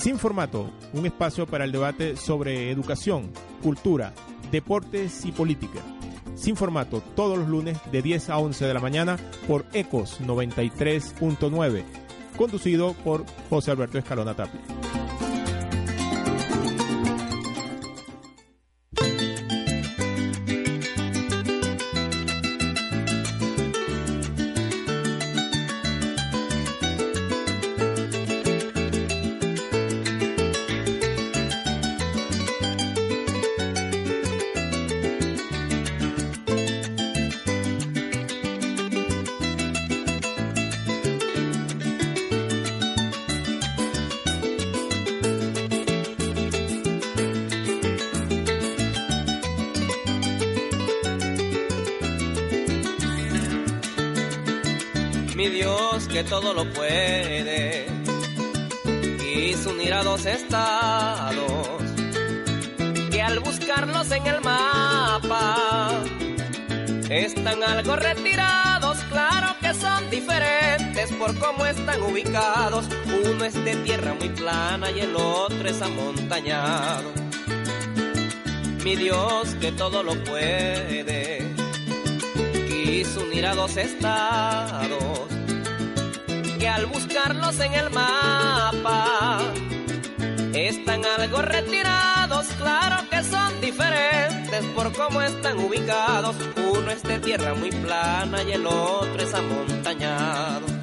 Sin formato, un espacio para el debate sobre educación, cultura, deportes y política. Sin formato, todos los lunes de 10 a 11 de la mañana por Ecos 93.9, conducido por José Alberto Escalona Tapia. Están ubicados, uno es de tierra muy plana y el otro es amontañado. Mi Dios que todo lo puede, quiso unir a dos estados que al buscarlos en el mapa están algo retirados, claro que son diferentes por cómo están ubicados. Uno es de tierra muy plana y el otro es amontañado.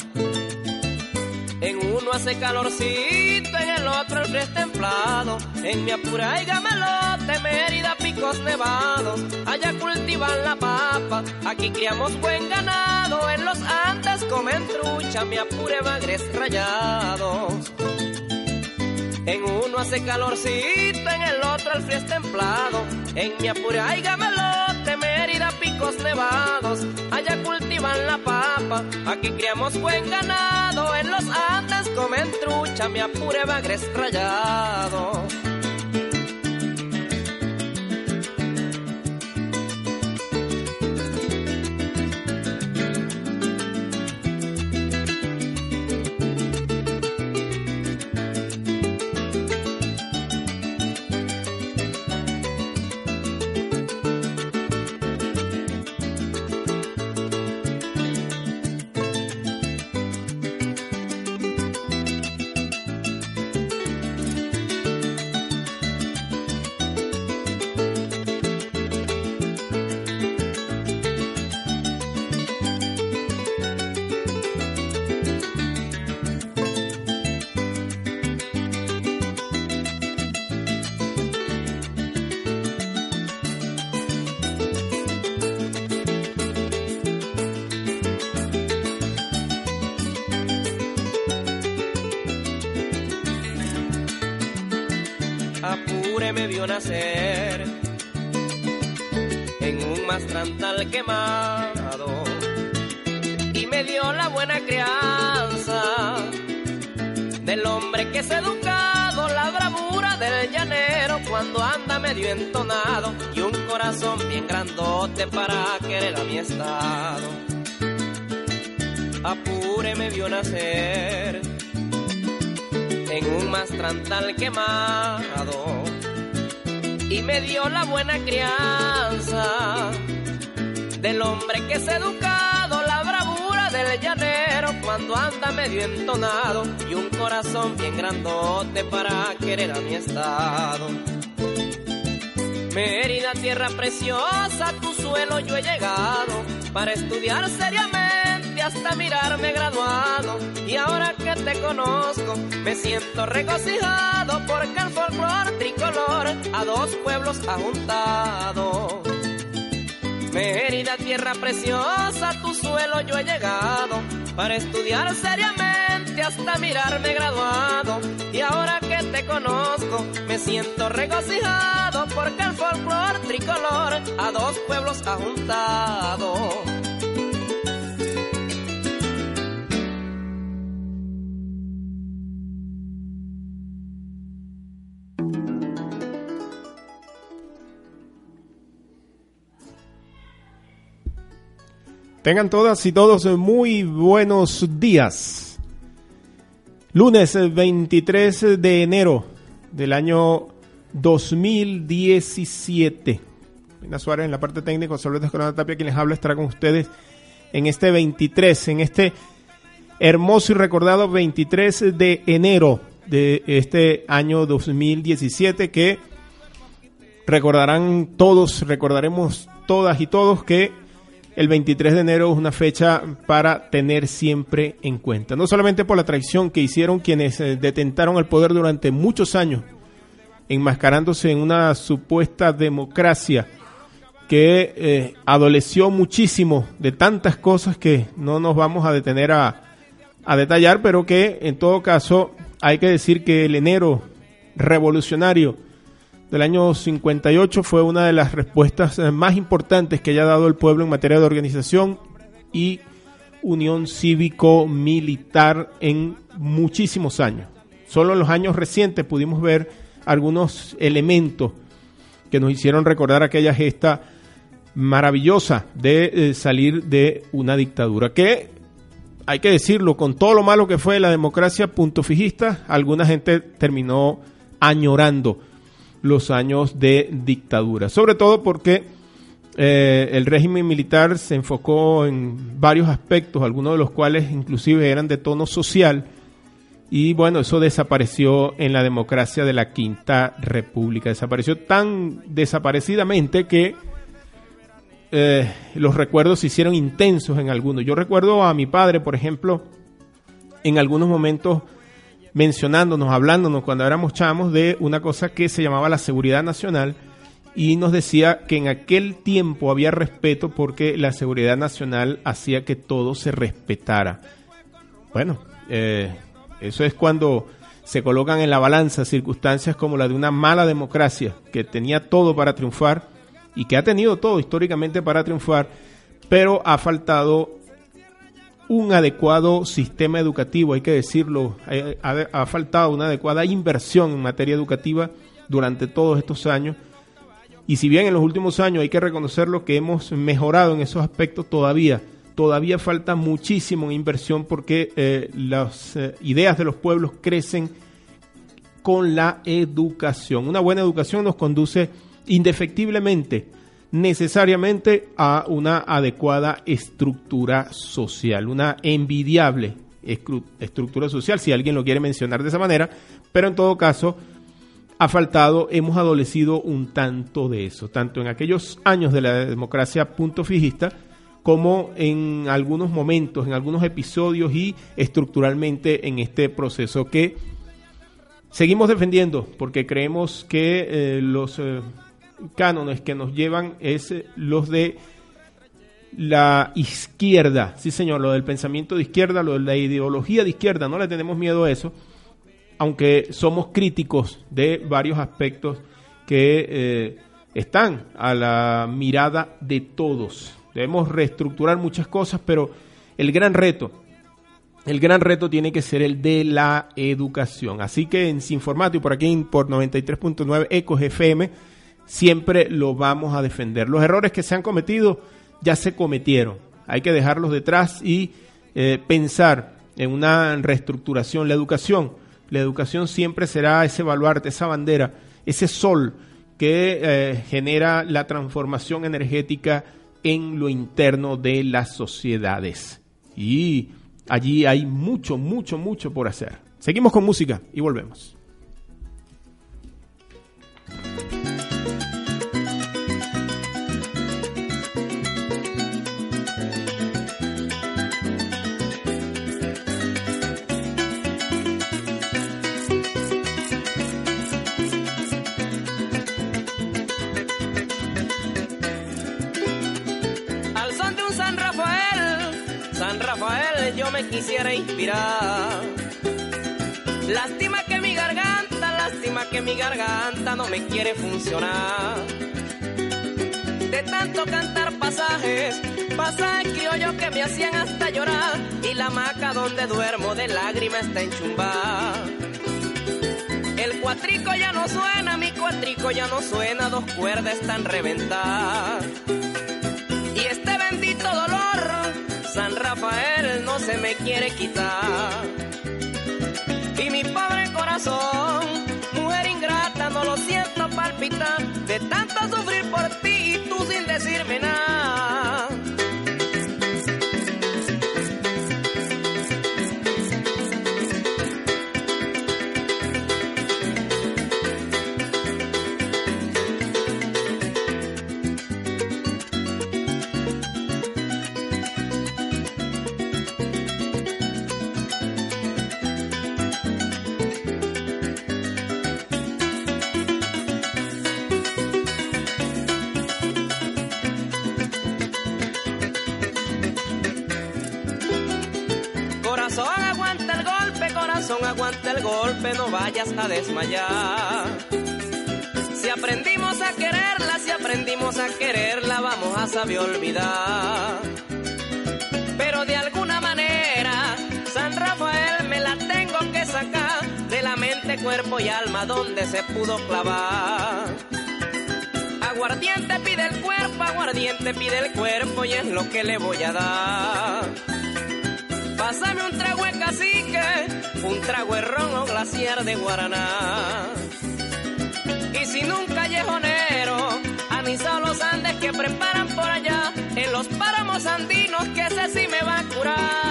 En uno hace calorcito, en el otro el frío templado. En mi apura y gamelote, Mérida, picos nevados. Allá cultivan la papa, aquí criamos buen ganado. En los Andes comen trucha, mi apure bagres rayados. En uno hace calorcito, en el otro el frío templado. En mi apure hay gamelote, Mérida, picos nevados. Cultivan la papa, aquí criamos buen ganado. En los Andes comen trucha, mi apure bagres rayados. Mastrantal quemado y me dio la buena crianza del hombre que es educado, la bravura del llanero cuando anda medio entonado y un corazón bien grandote para querer a mi estado. Apure me vio nacer en un mastrantal quemado y me dio la buena crianza del hombre que es educado, la bravura del llanero cuando anda medio entonado y un corazón bien grandote para querer a mi estado. Mérida, tierra preciosa, tu suelo yo he llegado para estudiar seriamente hasta mirarme graduado. Y ahora que te conozco, me siento regocijado porque el folclor tricolor a dos pueblos ha juntado. Mérida, tierra preciosa, tu suelo yo he llegado para estudiar seriamente hasta mirarme graduado. Y ahora que te conozco, me siento regocijado porque el folclor tricolor a dos pueblos ha juntado. Tengan todas y todos muy buenos días. Lunes 23 de enero del año 2017. Mina Suárez en la parte técnica, José Luis Tapia, quien les habla, estará con ustedes en este 23, en este hermoso y recordado 23 de enero de este año 2017 que recordarán todos, recordaremos todas y todos que el 23 de enero es una fecha para tener siempre en cuenta. No solamente por la traición que hicieron quienes eh, detentaron el poder durante muchos años, enmascarándose en una supuesta democracia que eh, adoleció muchísimo de tantas cosas que no nos vamos a detener a, a detallar, pero que en todo caso hay que decir que el enero revolucionario del año 58 fue una de las respuestas eh, más importantes que haya dado el pueblo en materia de organización y unión cívico-militar en muchísimos años. Solo en los años recientes pudimos ver algunos elementos que nos hicieron recordar aquella gesta maravillosa de eh, salir de una dictadura que hay que decirlo, con todo lo malo que fue la democracia punto fijista, alguna gente terminó añorando los años de dictadura. Sobre todo porque eh, el régimen militar se enfocó en varios aspectos, algunos de los cuales inclusive eran de tono social. Y bueno, eso desapareció en la democracia de la Quinta República. Desapareció tan desaparecidamente que eh, los recuerdos se hicieron intensos en algunos. Yo recuerdo a mi padre, por ejemplo, en algunos momentos mencionándonos, hablándonos cuando éramos chamos de una cosa que se llamaba la seguridad nacional y nos decía que en aquel tiempo había respeto porque la seguridad nacional hacía que todo se respetara. Bueno, eh, eso es cuando se colocan en la balanza circunstancias como la de una mala democracia que tenía todo para triunfar y que ha tenido todo históricamente para triunfar, pero ha faltado un adecuado sistema educativo, hay que decirlo, ha, faltado una adecuada inversión en materia educativa durante todos estos años. Y si bien en los últimos años hay que reconocerlo que hemos mejorado en esos aspectos, todavía, todavía falta muchísimo inversión porque eh, las eh, ideas de los pueblos crecen con la educación. Una buena educación nos conduce indefectiblemente necesariamente a una adecuada estructura social, una envidiable estructura social, si alguien lo quiere mencionar de esa manera, pero en todo caso ha faltado, hemos adolecido un tanto de eso, tanto en aquellos años de la democracia punto fijista, como en algunos momentos, en algunos episodios y estructuralmente en este proceso que seguimos defendiendo, porque creemos que eh, los... Eh, cánones que nos llevan es eh, los de la izquierda, sí señor, lo del pensamiento de izquierda, lo de la ideología de izquierda, no le tenemos miedo a eso, aunque somos críticos de varios aspectos que eh, están a la mirada de todos. Debemos reestructurar muchas cosas, pero el gran reto, el gran reto tiene que ser el de la educación. Así que en Sin Formato y por aquí por 93.9 Ecos FM, siempre lo vamos a defender. Los errores que se han cometido ya se cometieron. Hay que dejarlos detrás y eh, pensar en una reestructuración. La educación, la educación siempre será ese baluarte, esa bandera, ese sol que eh, genera la transformación energética en lo interno de las sociedades. Y allí hay mucho, mucho, mucho por hacer. Seguimos con música y volvemos. Quisiera inspirar. Lástima que mi garganta, lástima que mi garganta no me quiere funcionar. De tanto cantar pasajes, pasajes criollos que me hacían hasta llorar. Y la maca donde duermo de lágrimas está enchumbada. El cuatrico ya no suena, mi cuatrico ya no suena, dos cuerdas están reventadas. Y este bendito dolor, San Rafael no se me quiere quitar. Y mi pobre corazón, mujer ingrata, no lo siento palpitar de tanto sufrir por golpe, no vayas a desmayar. Si aprendimos a quererla, si aprendimos a quererla, vamos a saber olvidar. Pero de alguna manera, San Rafael me la tengo que sacar de la mente, cuerpo y alma donde se pudo clavar. Aguardiente pide el cuerpo, aguardiente pide el cuerpo y es lo que le voy a dar. Pásame un trago de cacique, un trago ron o glaciar de guaraná. Y sin un callejonero, anisa los Andes que preparan por allá, en los páramos andinos que ese sí me va a curar.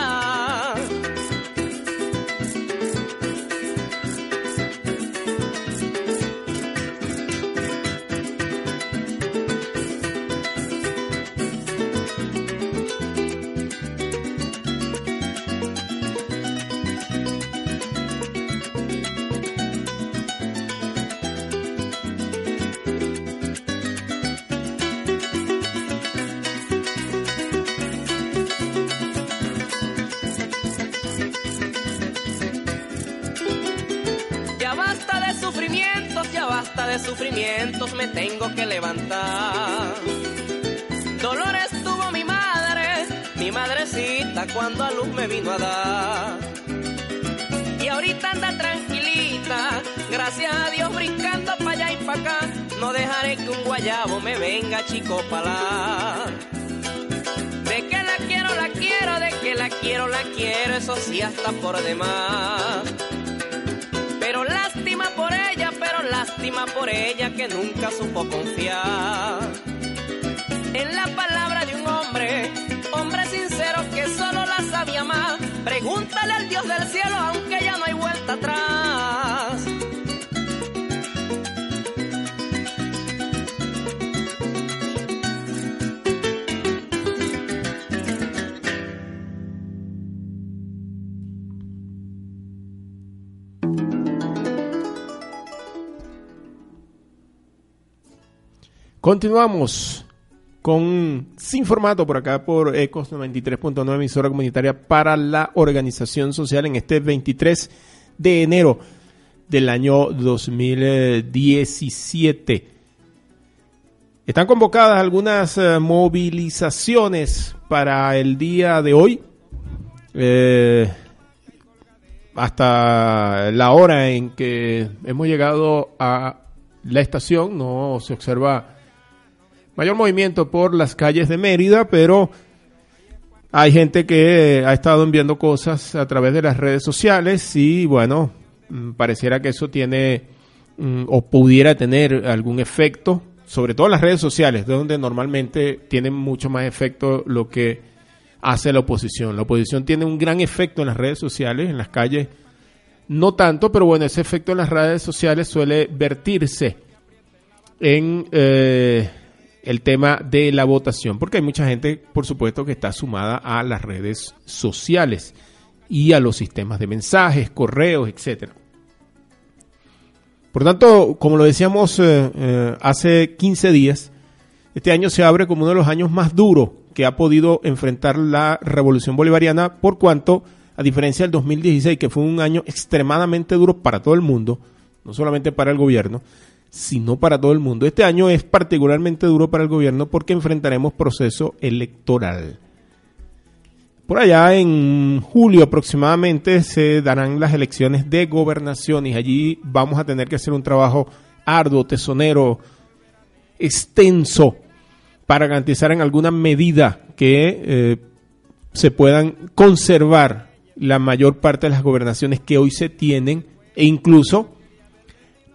De sufrimientos, me tengo que levantar. Dolores tuvo mi madre, mi madrecita, cuando a luz me vino a dar. Y ahorita anda tranquilita, gracias a Dios brincando para allá y para acá. No dejaré que un guayabo me venga chico palá. De que la quiero, la quiero, de que la quiero, la quiero, eso sí hasta por demás. Por ella que nunca supo confiar en la palabra de un hombre, hombre sincero que solo la sabía más. Pregúntale al Dios del cielo, aunque ya no hay vuelta atrás. Continuamos con Sin Formato por acá por Ecos 93.9, emisora comunitaria para la organización social en este 23 de enero del año 2017. Están convocadas algunas eh, movilizaciones para el día de hoy. Eh, hasta la hora en que hemos llegado a la estación no se observa mayor movimiento por las calles de Mérida, pero hay gente que ha estado enviando cosas a través de las redes sociales y bueno, mm, pareciera que eso tiene mm, o pudiera tener algún efecto, sobre todo en las redes sociales, de donde normalmente tiene mucho más efecto lo que hace la oposición. La oposición tiene un gran efecto en las redes sociales, en las calles no tanto, pero bueno, ese efecto en las redes sociales suele vertirse en eh, el tema de la votación, porque hay mucha gente, por supuesto, que está sumada a las redes sociales y a los sistemas de mensajes, correos, etcétera. Por tanto, como lo decíamos eh, eh, hace 15 días, este año se abre como uno de los años más duros que ha podido enfrentar la revolución bolivariana, por cuanto, a diferencia del 2016, que fue un año extremadamente duro para todo el mundo, no solamente para el gobierno, sino para todo el mundo. Este año es particularmente duro para el gobierno porque enfrentaremos proceso electoral. Por allá en julio aproximadamente se darán las elecciones de gobernación y allí vamos a tener que hacer un trabajo arduo, tesonero, extenso para garantizar en alguna medida que eh, se puedan conservar la mayor parte de las gobernaciones que hoy se tienen e incluso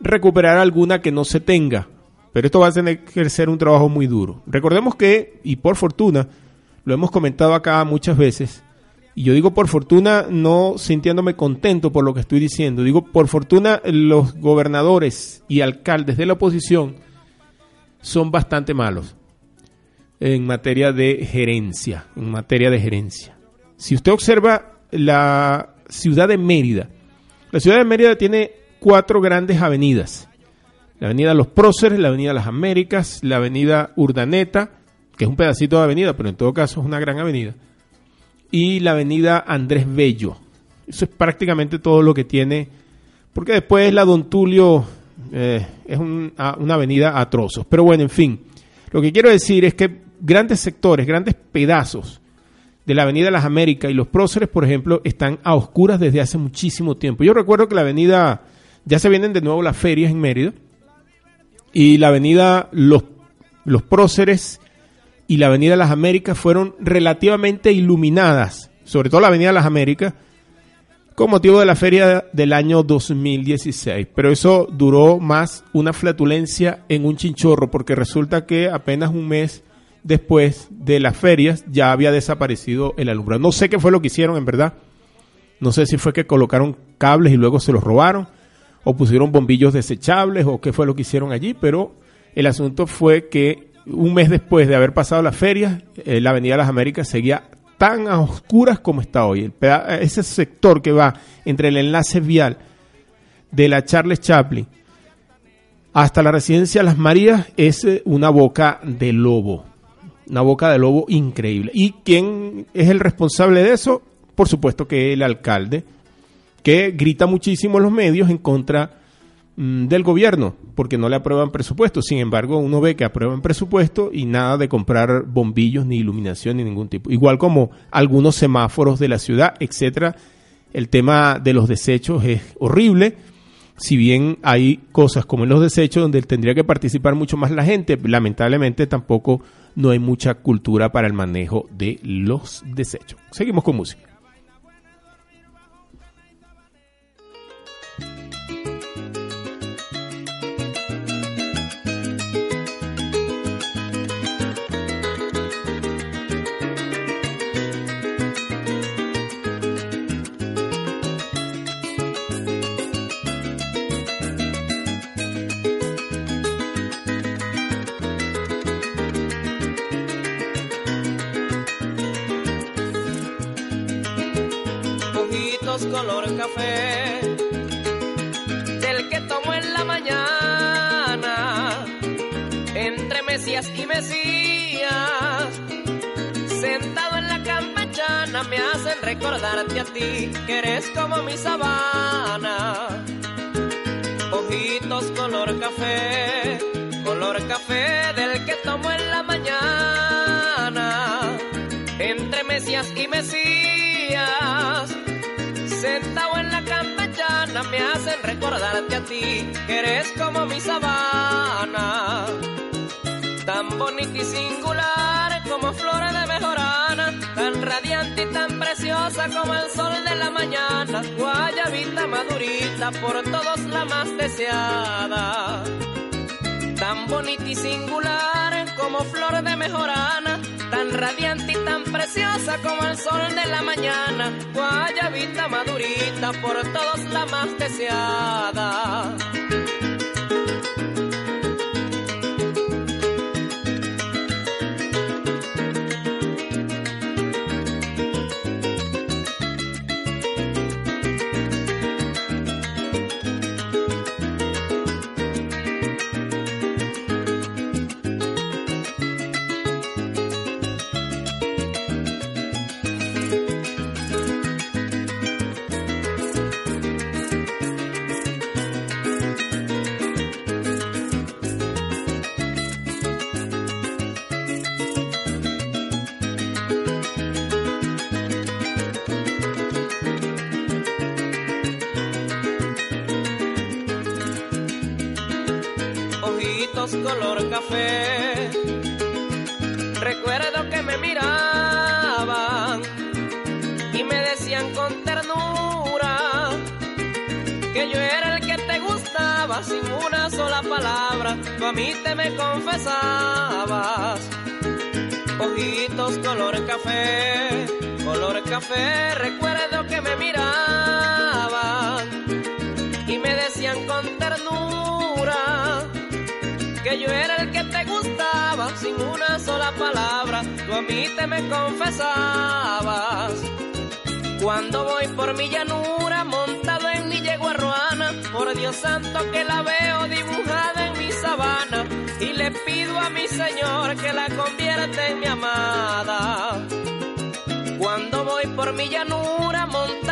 recuperar alguna que no se tenga. Pero esto va a tener que ser un trabajo muy duro. Recordemos que, y por fortuna, lo hemos comentado acá muchas veces, y yo digo por fortuna no sintiéndome contento por lo que estoy diciendo, digo por fortuna los gobernadores y alcaldes de la oposición son bastante malos en materia de gerencia, en materia de gerencia. Si usted observa la ciudad de Mérida, la ciudad de Mérida tiene cuatro grandes avenidas. La avenida Los Próceres, la avenida Las Américas, la avenida Urdaneta, que es un pedacito de avenida, pero en todo caso es una gran avenida, y la avenida Andrés Bello. Eso es prácticamente todo lo que tiene, porque después la Don Tulio eh, es una avenida a trozos. Pero bueno, en fin, lo que quiero decir es que grandes sectores, grandes pedazos de la avenida Las Américas y los próceres, por ejemplo, están a oscuras desde hace muchísimo tiempo. Yo recuerdo que la avenida, ya se vienen de nuevo las ferias en Mérida, y la avenida Los, los próceres y la Avenida Las Américas fueron relativamente iluminadas, sobre todo la Avenida Las Américas, con motivo de la feria del año 2016. Pero eso duró más una flatulencia en un chinchorro, porque resulta que apenas un mes después de las ferias ya había desaparecido el alumbrado. No sé qué fue lo que hicieron, en verdad. No sé si fue que colocaron cables y luego se los robaron, o pusieron bombillos desechables, o qué fue lo que hicieron allí, pero el asunto fue que un mes después de haber pasado la feria, eh, la Avenida de las Américas seguía tan a oscuras como está hoy. ese sector que va entre el enlace vial de la Charles Chaplin hasta la residencia Las Marías es eh, una boca de lobo. Una boca de lobo increíble. ¿Y quién es el responsable de eso? Por supuesto que el alcalde, que grita muchísimo los medios en contra Mm, del gobierno, porque no le aprueban presupuesto. Sin embargo, uno ve que aprueban presupuesto y nada de comprar bombillos, ni iluminación, ni ningún tipo. Igual como algunos semáforos de la ciudad, etcétera. El tema de los desechos es horrible. Si bien hay cosas como en los desechos donde tendría que participar mucho más la gente, lamentablemente tampoco no hay mucha cultura para el manejo de los desechos. Seguimos con música. Color café, del que tomo en la mañana, entre Mesías y Mesías, sentado en la campechana, me hacen recordarte a ti, que eres como mi sabana. Ojitos color café, color café del que tomo en la mañana, entre Mesías y Mesías sentado en la campechana me hacen recordarte a ti, que eres como mi sabana, tan bonita y singular como flores de mejorana, tan radiante y tan preciosa como el sol de la mañana, guayabita madurita, por todos la más deseada, tan bonita y singular como flor de mejorana, tan radiante y tan preciosa como el sol de la mañana, guayabita madurita, por todos la más deseada. Ojitos color café. Recuerdo que me miraban y me decían con ternura que yo era el que te gustaba sin una sola palabra. Tú a mí te me confesabas. Ojitos color café, color café. Recuerdo que me miraban y me decían con ternura que yo era el que te gustaba sin una sola palabra. Tú a mí te me confesabas. Cuando voy por mi llanura montado en mi yegua ruana, por Dios santo que la veo dibujada en mi sabana y le pido a mi Señor que la convierta en mi amada. Cuando voy por mi llanura montado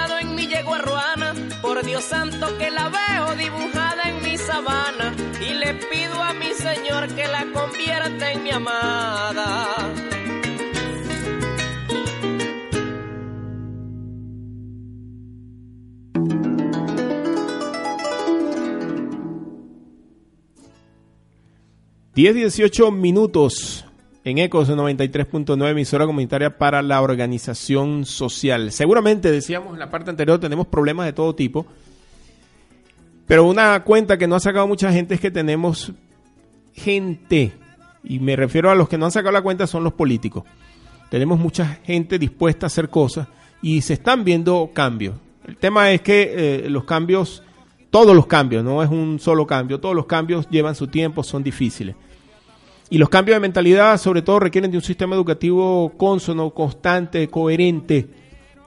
ruana, por Dios santo que la veo dibujada en mi sabana y le pido a mi Señor que la convierta en mi amada. Diez dieciocho minutos en Ecos 93.9, emisora comunitaria para la organización social. Seguramente, decíamos en la parte anterior, tenemos problemas de todo tipo, pero una cuenta que no ha sacado mucha gente es que tenemos gente, y me refiero a los que no han sacado la cuenta son los políticos. Tenemos mucha gente dispuesta a hacer cosas y se están viendo cambios. El tema es que eh, los cambios, todos los cambios, no es un solo cambio, todos los cambios llevan su tiempo, son difíciles. Y los cambios de mentalidad, sobre todo, requieren de un sistema educativo consono, constante, coherente,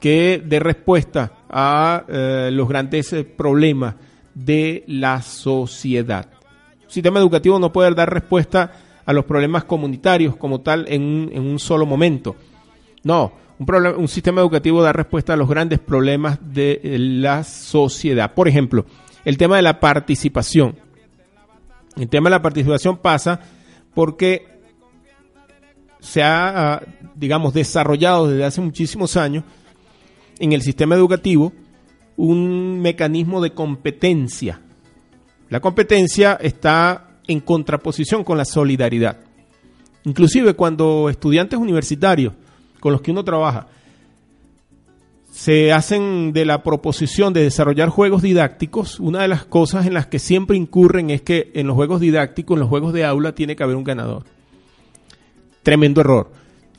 que dé respuesta a eh, los grandes eh, problemas de la sociedad. Un sistema educativo no puede dar respuesta a los problemas comunitarios como tal en, un solo momento. No, un, un, sistema educativo da respuesta a los grandes problemas de eh, la sociedad. Por ejemplo, el tema de la participación. El tema de la participación pasa porque se ha, ah, digamos, desarrollado desde hace muchísimos años en el sistema educativo un mecanismo de competencia. La competencia está en contraposición con la solidaridad. Inclusive cuando estudiantes universitarios con los que uno trabaja se hacen de la proposición de desarrollar juegos didácticos, una de las cosas en las que siempre incurren es que en los juegos didácticos, en los juegos de aula, tiene que haber un ganador. Tremendo error.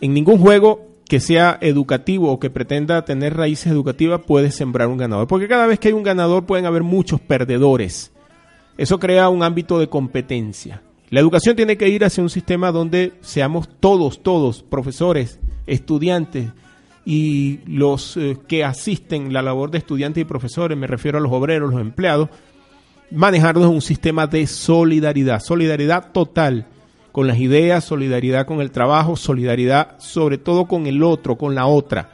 En ningún juego que sea educativo o que pretenda tener raíces educativas puede sembrar un ganador, porque cada vez que hay un ganador pueden haber muchos perdedores. Eso crea un ámbito de competencia. La educación tiene que ir hacia un sistema donde seamos todos, todos, profesores, estudiantes, y los eh, que asisten la labor de estudiantes y profesores, me refiero a los obreros, los empleados, manejarlos en un sistema de solidaridad, solidaridad total con las ideas, solidaridad con el trabajo, solidaridad sobre todo con el otro, con la otra.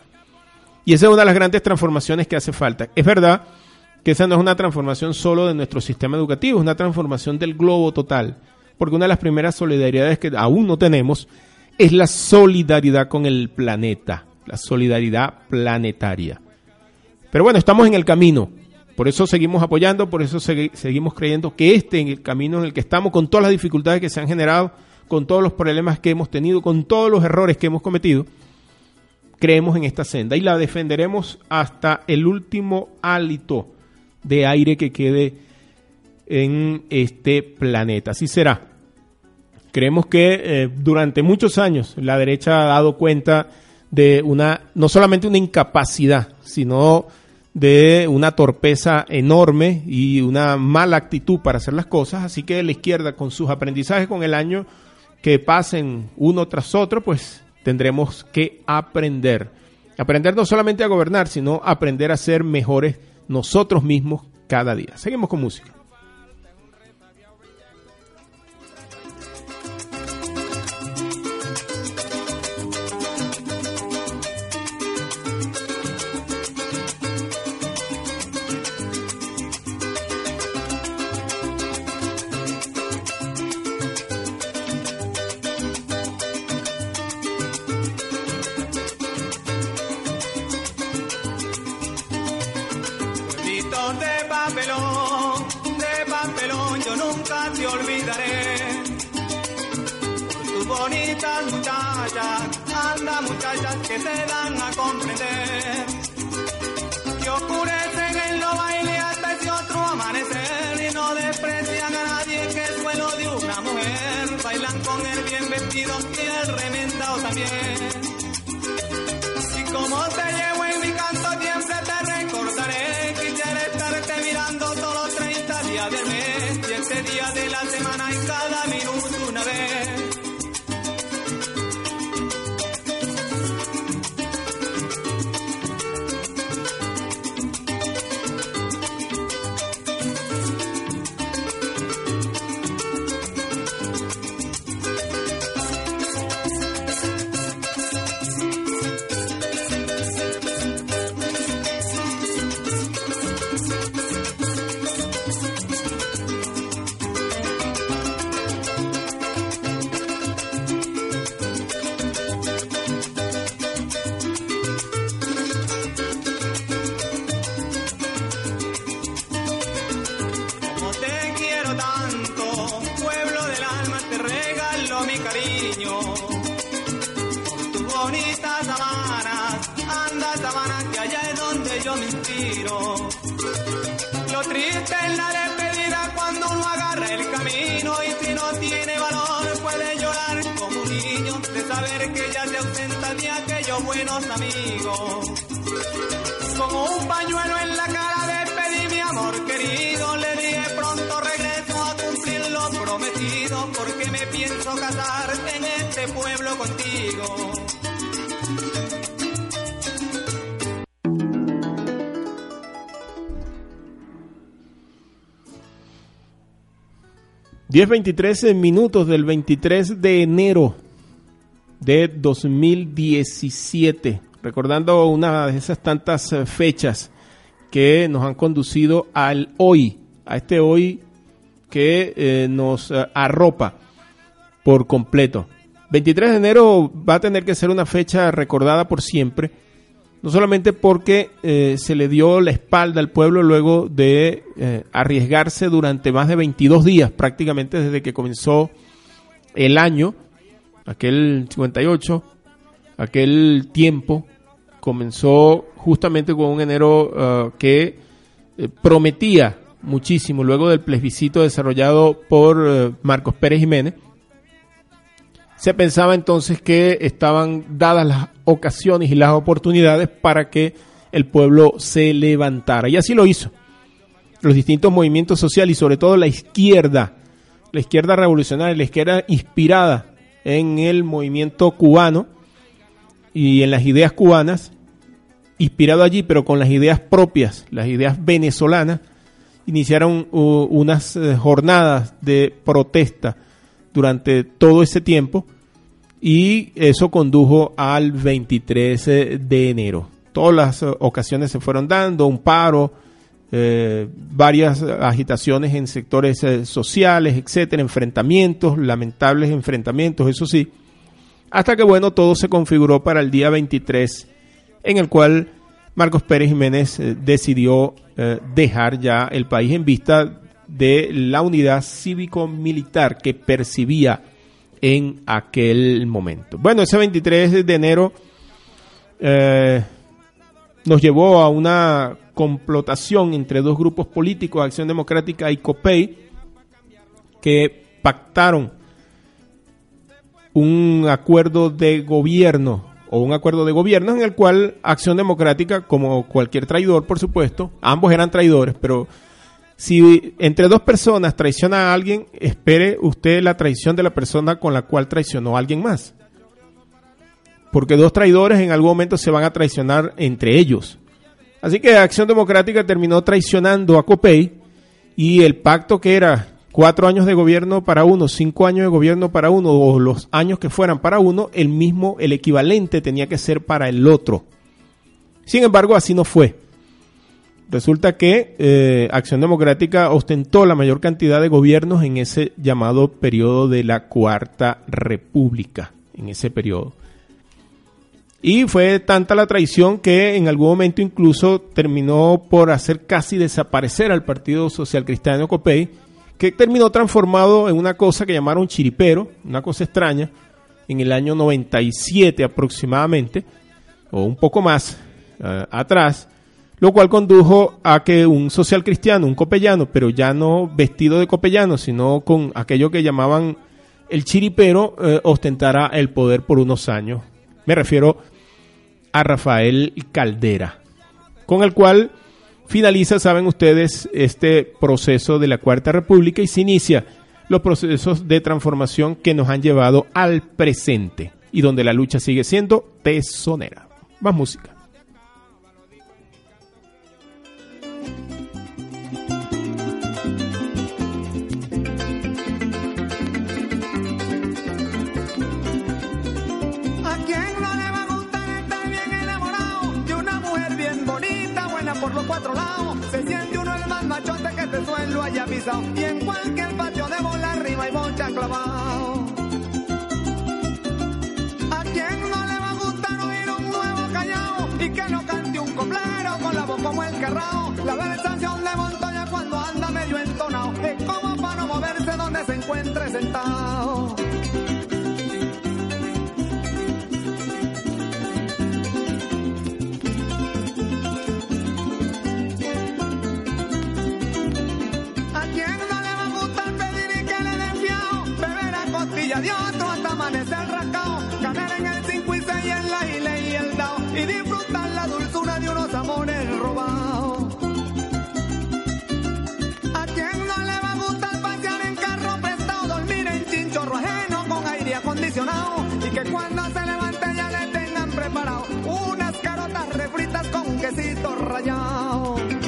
Y esa es una de las grandes transformaciones que hace falta. Es verdad que esa no es una transformación solo de nuestro sistema educativo, es una transformación del globo total, porque una de las primeras solidaridades que aún no tenemos es la solidaridad con el planeta la solidaridad planetaria. Pero bueno, estamos en el camino. Por eso seguimos apoyando, por eso seguimos creyendo que este es el camino en el que estamos, con todas las dificultades que se han generado, con todos los problemas que hemos tenido, con todos los errores que hemos cometido, creemos en esta senda y la defenderemos hasta el último hálito de aire que quede en este planeta. Así será. Creemos que eh, durante muchos años la derecha ha dado cuenta de una, no solamente una incapacidad, sino de una torpeza enorme y una mala actitud para hacer las cosas. Así que la izquierda, con sus aprendizajes con el año que pasen uno tras otro, pues tendremos que aprender. Aprender no solamente a gobernar, sino aprender a ser mejores nosotros mismos cada día. Seguimos con música. De papelón, de papelón, yo nunca te olvidaré. bonitas muchachas, anda muchachas que se dan a comprender. Que oscurecen en los bailes hasta ese otro amanecer y no desprecian a nadie que es vuelo de una mujer. Bailan con el bien vestido y el remendado también. Y como te llevo en mi que allá es donde yo me inspiro. Lo triste es la despedida cuando uno agarra el camino y si no tiene valor puede llorar como un niño de saber que ya se ausenta de aquellos buenos amigos. Como un pañuelo en la cara despedí mi amor querido, le dije pronto regreso a cumplir lo prometido, porque me pienso casar en este pueblo contigo. Diez veintitrés minutos del 23 de enero de 2017. Recordando una de esas tantas eh, fechas que nos han conducido al hoy, a este hoy que eh, nos eh, arropa por completo. 23 de enero va a tener que ser una fecha recordada por siempre, no solamente porque eh, se le dio la espalda al pueblo luego de eh, arriesgarse durante más de 22 días, prácticamente desde que comenzó el año, aquel 58, aquel tiempo, comenzó justamente con un enero eh, que prometía muchísimo luego del plebiscito desarrollado por Marcos Pérez Jiménez. Se pensaba entonces que estaban dadas las ocasiones y las oportunidades para que el pueblo se levantara. Y así lo hizo. Los distintos movimientos sociales y sobre todo la izquierda, la izquierda revolucionaria, la izquierda inspirada en el movimiento cubano y en las ideas cubanas, inspirado allí, pero con las ideas propias, las ideas venezolanas, iniciaron unas eh, jornadas de protesta durante todo ese tiempo y eso condujo al 23 de enero. Todas las eh, ocasiones se fueron dando, un paro, eh, varias agitaciones en sectores eh, sociales, etcétera, enfrentamientos, lamentables enfrentamientos, eso sí, hasta que bueno, todo se configuró para el día 23, en el cual Marcos Pérez Jiménez eh, decidió eh, dejar ya el país en vista de la unidad cívico-militar que percibía en aquel momento. Bueno, ese 23 de enero eh, nos llevó a una complotación entre dos grupos políticos, Acción Democrática y COPEI, que pactaron un acuerdo de gobierno o un acuerdo de gobierno en el cual Acción Democrática, como cualquier traidor, por supuesto, ambos eran traidores, pero si entre dos personas traiciona a alguien, espere usted la traición de la persona con la cual traicionó a alguien más. Porque dos traidores en algún momento se van a traicionar entre ellos. Así que Acción Democrática terminó traicionando a COPEI y el pacto que era cuatro años de gobierno para uno, cinco años de gobierno para uno, o los años que fueran para uno, el mismo, el equivalente tenía que ser para el otro. Sin embargo, así no fue. Resulta que eh, Acción Democrática ostentó la mayor cantidad de gobiernos en ese llamado periodo de la Cuarta República, en ese periodo. Y fue tanta la traición que en algún momento incluso terminó por hacer casi desaparecer al Partido Social Cristiano Copey, que terminó transformado en una cosa que llamaron chiripero, una cosa extraña, en el año 97 aproximadamente, o un poco más eh, atrás, lo cual condujo a que un social cristiano, un copellano, pero ya no vestido de copellano, sino con aquello que llamaban el chiripero, eh, ostentara el poder por unos años. Me refiero a Rafael Caldera, con el cual finaliza, saben ustedes, este proceso de la Cuarta República y se inicia los procesos de transformación que nos han llevado al presente y donde la lucha sigue siendo tesonera. Más música. Cuatro lados? Se siente uno el más machote que este suelo haya pisado y en cualquier patio de bola arriba y bocha clavado. ¿A quién no le va a gustar oír un nuevo callao y que no cante un coplero con la voz como el carrao? La versación de Montoya cuando anda medio entonado es como para no moverse donde se encuentre sentado. Y que cuando se levante ya le tengan preparado unas carotas refritas con quesito rallado.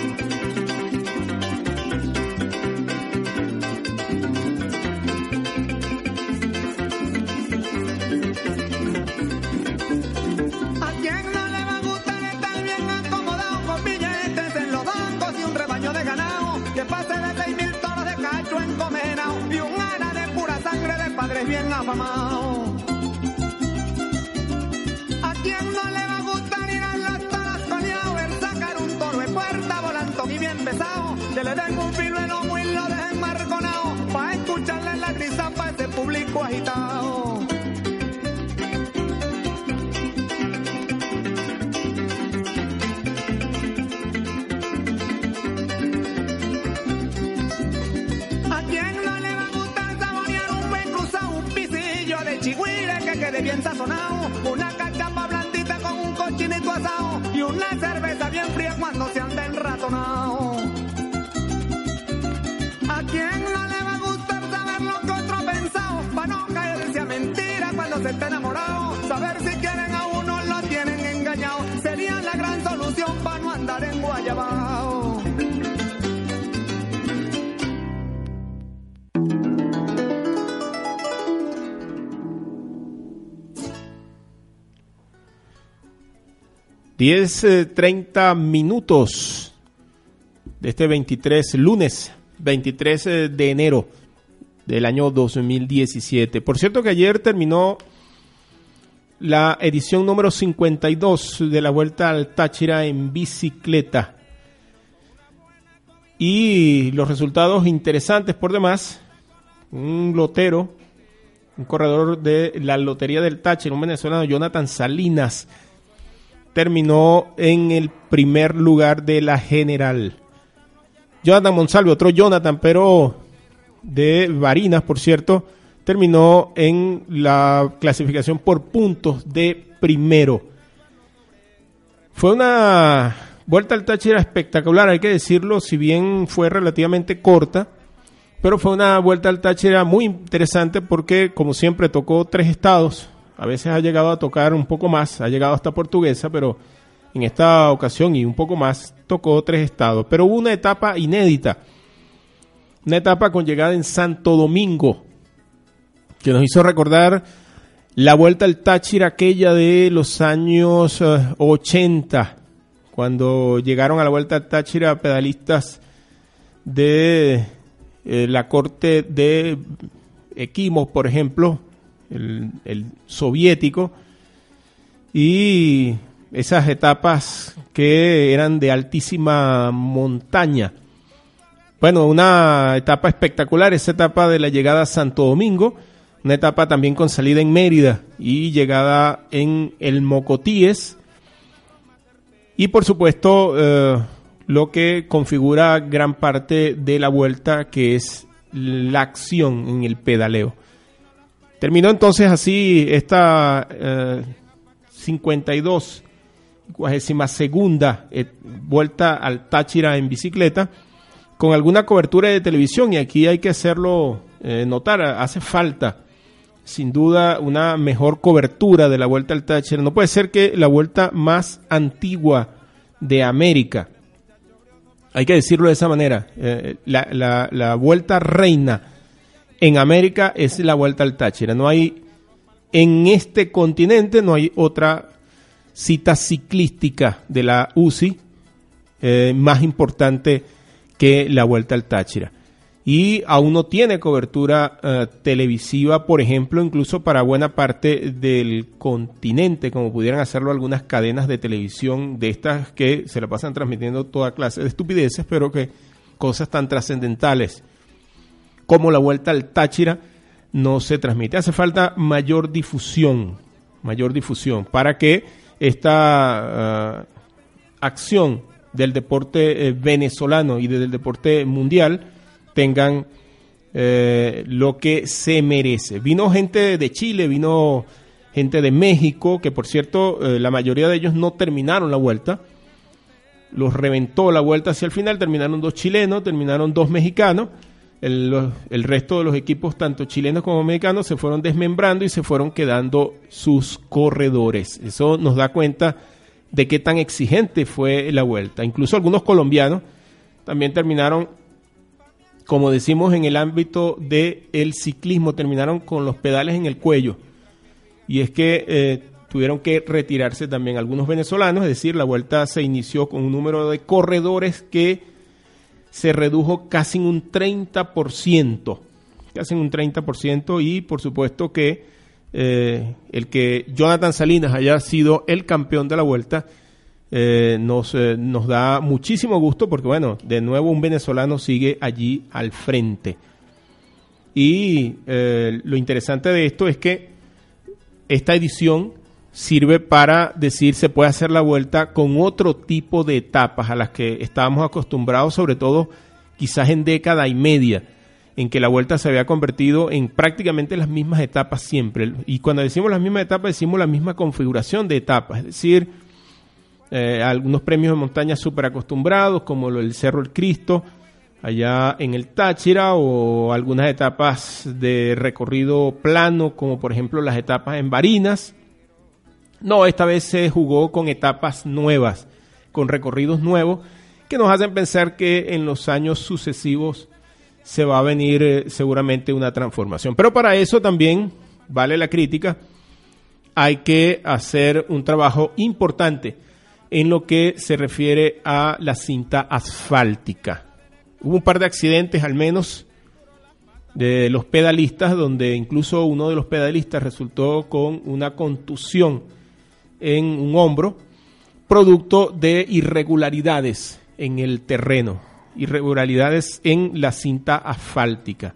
Padres bien afamados. ¿A quién no le va a gustar ir a las coleado, ver sacar un toro de puerta volantón y bien pesado? Que le den un filo en lomo y lo dejen marconao pa' escucharle la grisa pa' ese público agitado. Quede bien sazonado, una cachapa blandita con un cochinito asado y una cerveza bien fría cuando se anda enratonado? ¿A quién no le va a gustar saber lo que otro ha pensado para no caerse a mentira cuando se está enamorado? Saber si 10, 30 eh, minutos de este 23, lunes 23 eh, de enero del año 2017. Por cierto que ayer terminó la edición número 52 de la Vuelta al Táchira en bicicleta. Y los resultados interesantes por demás, un lotero, un corredor de la Lotería del Táchira, un venezolano, Jonathan Salinas, terminó en el primer lugar de la general. Jonathan Monsalve, otro Jonathan, pero de Varinas, por cierto, terminó en la clasificación por puntos de primero. Fue una vuelta al Táchira espectacular, hay que decirlo, si bien fue relativamente corta, pero fue una vuelta al Táchira muy interesante porque, como siempre, tocó tres estados. A veces ha llegado a tocar un poco más, ha llegado hasta Portuguesa, pero en esta ocasión y un poco más tocó tres estados. Pero hubo una etapa inédita, una etapa con llegada en Santo Domingo, que nos hizo recordar la vuelta al Táchira aquella de los años eh, 80, cuando llegaron a la vuelta al Táchira pedalistas de eh, la corte de Equimos, por ejemplo, el, soviético, y esas etapas que eran de altísima montaña. Bueno, una etapa espectacular, esa etapa de la llegada a Santo Domingo, una etapa también con salida en Mérida y llegada en el Mocotíes. Y por supuesto, eh, lo que configura gran parte de la vuelta, que es la acción en el pedaleo. Terminó entonces así esta 52 segunda eh, vuelta al Táchira en bicicleta con alguna cobertura de televisión y aquí hay que hacerlo eh, notar, hace falta sin duda una mejor cobertura de la vuelta al Táchira. No puede ser que la vuelta más antigua de América, hay que decirlo de esa manera, eh, la, la vuelta reina en América es la vuelta al Táchira. No hay en este continente no hay otra cita ciclística de la UCI eh, más importante que la Vuelta al Táchira. Y aún no tiene cobertura eh, televisiva, por ejemplo, incluso para buena parte del continente, como pudieran hacerlo algunas cadenas de televisión de estas que se la pasan transmitiendo toda clase de estupideces, pero que cosas tan trascendentales como la Vuelta al Táchira no se transmite. Hace falta mayor difusión, mayor difusión, para que esta ah, acción del deporte eh, venezolano y del deporte mundial tengan eh, lo que se merece. Vino gente de Chile, vino gente de México, que por cierto eh, la mayoría de ellos no terminaron la vuelta, los reventó la vuelta hacia el final, terminaron dos chilenos, terminaron dos mexicanos, el, resto de los equipos, tanto chilenos como mexicanos, se fueron desmembrando y se fueron quedando sus corredores. Eso nos da cuenta de qué tan exigente fue la vuelta. Incluso algunos colombianos también terminaron, como decimos en el ámbito del ciclismo, terminaron con los pedales en el cuello. Y es que eh, tuvieron que retirarse también algunos venezolanos, es decir, la vuelta se inició con un número de corredores que se redujo casi en un 30%, casi en un 30% y por supuesto que eh, el que Jonathan Salinas haya sido el campeón de la vuelta eh, nos, eh, nos da muchísimo gusto porque bueno, de nuevo un venezolano sigue allí al frente. Y lo interesante de esto es que esta edición sirve para decir se puede hacer la vuelta con otro tipo de etapas a las que estábamos acostumbrados, sobre todo quizás en década y media, en que la vuelta se había convertido en prácticamente las mismas etapas siempre. Y cuando decimos las mismas etapas, decimos la misma configuración de etapas, es decir, eh, algunos premios de montaña súper acostumbrados, como el Cerro El Cristo, allá en el Táchira, o algunas etapas de recorrido plano, como por ejemplo las etapas en Barinas, no, esta vez se jugó con etapas nuevas, con recorridos nuevos, que nos hacen pensar que en los años sucesivos se va a venir eh, seguramente una transformación. Pero para eso también vale la crítica. Hay que hacer un trabajo importante en lo que se refiere a la cinta asfáltica. Hubo un par de accidentes al menos de los pedalistas donde incluso uno de los pedalistas resultó con una contusión en un hombro, producto de irregularidades en el terreno, irregularidades en la cinta asfáltica.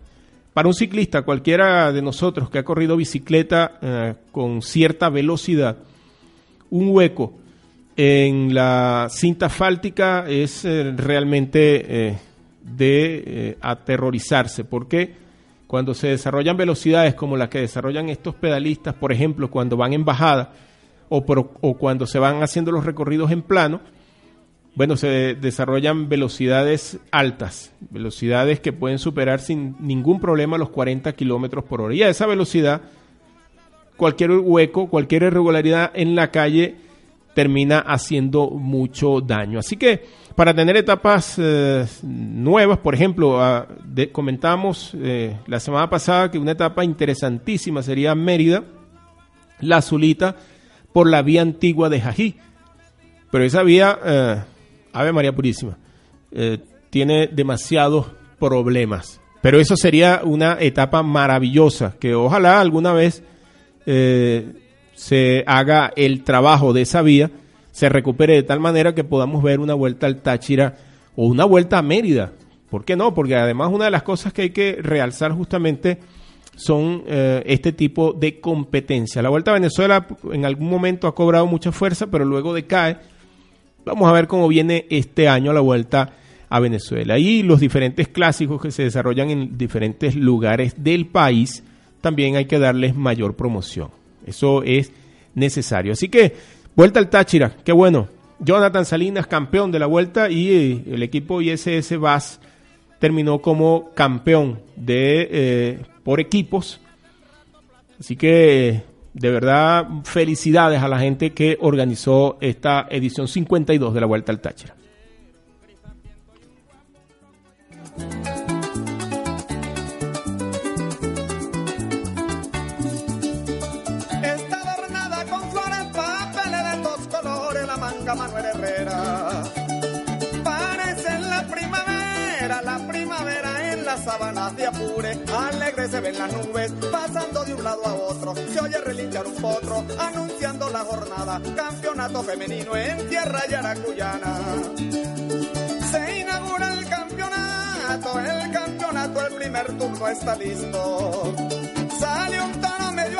Para un ciclista, cualquiera de nosotros que ha corrido bicicleta eh, con cierta velocidad, un hueco en la cinta asfáltica es eh, realmente eh, de aterrorizarse, porque cuando se desarrollan velocidades como las que desarrollan estos pedalistas, por ejemplo, cuando van en bajada, o, cuando se van haciendo los recorridos en plano, bueno, se desarrollan velocidades altas, velocidades que pueden superar sin ningún problema los 40 kilómetros por hora. Y a esa velocidad, cualquier hueco, cualquier irregularidad en la calle termina haciendo mucho daño. Así que para tener etapas eh, nuevas, por ejemplo, ah, comentamos eh, la semana pasada que una etapa interesantísima sería Mérida, La Zulita, por la vía antigua de Jají. Pero esa vía, eh, Ave María Purísima, eh, tiene demasiados problemas. Pero eso sería una etapa maravillosa, que ojalá alguna vez eh, se haga el trabajo de esa vía, se recupere de tal manera que podamos ver una vuelta al Táchira o una vuelta a Mérida. ¿Por qué no? Porque además una de las cosas que hay que realzar justamente son eh, este tipo de competencia. La Vuelta a Venezuela en algún momento ha cobrado mucha fuerza, pero luego decae. Vamos a ver cómo viene este año la Vuelta a Venezuela. Y los diferentes clásicos que se desarrollan en diferentes lugares del país, también hay que darles mayor promoción. Eso es necesario. Así que, vuelta al Táchira, qué bueno. Jonathan Salinas, campeón de la vuelta, y eh, el equipo ISS VAS terminó como campeón de eh, por equipos. Así que de verdad felicidades a la gente que organizó esta edición 52 de la Vuelta al Táchira. Nubes, pasando de un lado a otro. Se oye relinchar un potro, anunciando la jornada. Campeonato femenino en tierra yaracuyana. Se inaugura el campeonato, el campeonato, el primer turno está listo. Sale un tono medio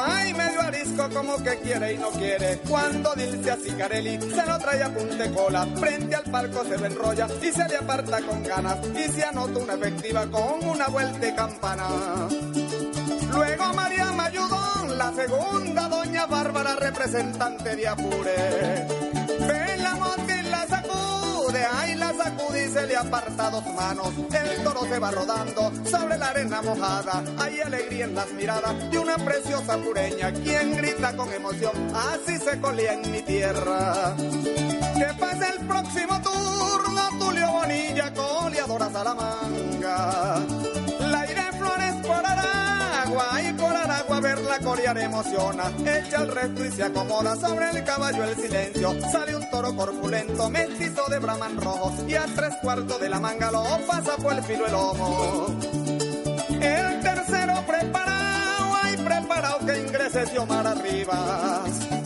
ay medio arisco como que quiere y no quiere. Cuando dice a Cicarelli, se lo trae a punte cola, frente al palco se lo enrolla y se le aparta con ganas y se anota una efectiva con una vuelta y campana. Luego María Mayudón, la segunda doña Bárbara, representante de Apure. Sacude, ay la sacude y se le aparta dos manos. El toro se va rodando sobre la arena mojada. Hay alegría en las miradas de una preciosa pureña, quien grita con emoción, así se colía en mi tierra. Que pase el próximo turno, Tulio Bonilla, coleadora Salamanca. La iré Flores por Aragua y por Aragua verla corear emociona. Echa el resto y se acomoda sobre el caballo el silencio. Sale un toro corpulento, mestizo de brahman rojo y a tres cuartos de la manga lo pasa por el filo el lomo. El tercero preparado, ay preparado que ingrese Xiomara Rivas.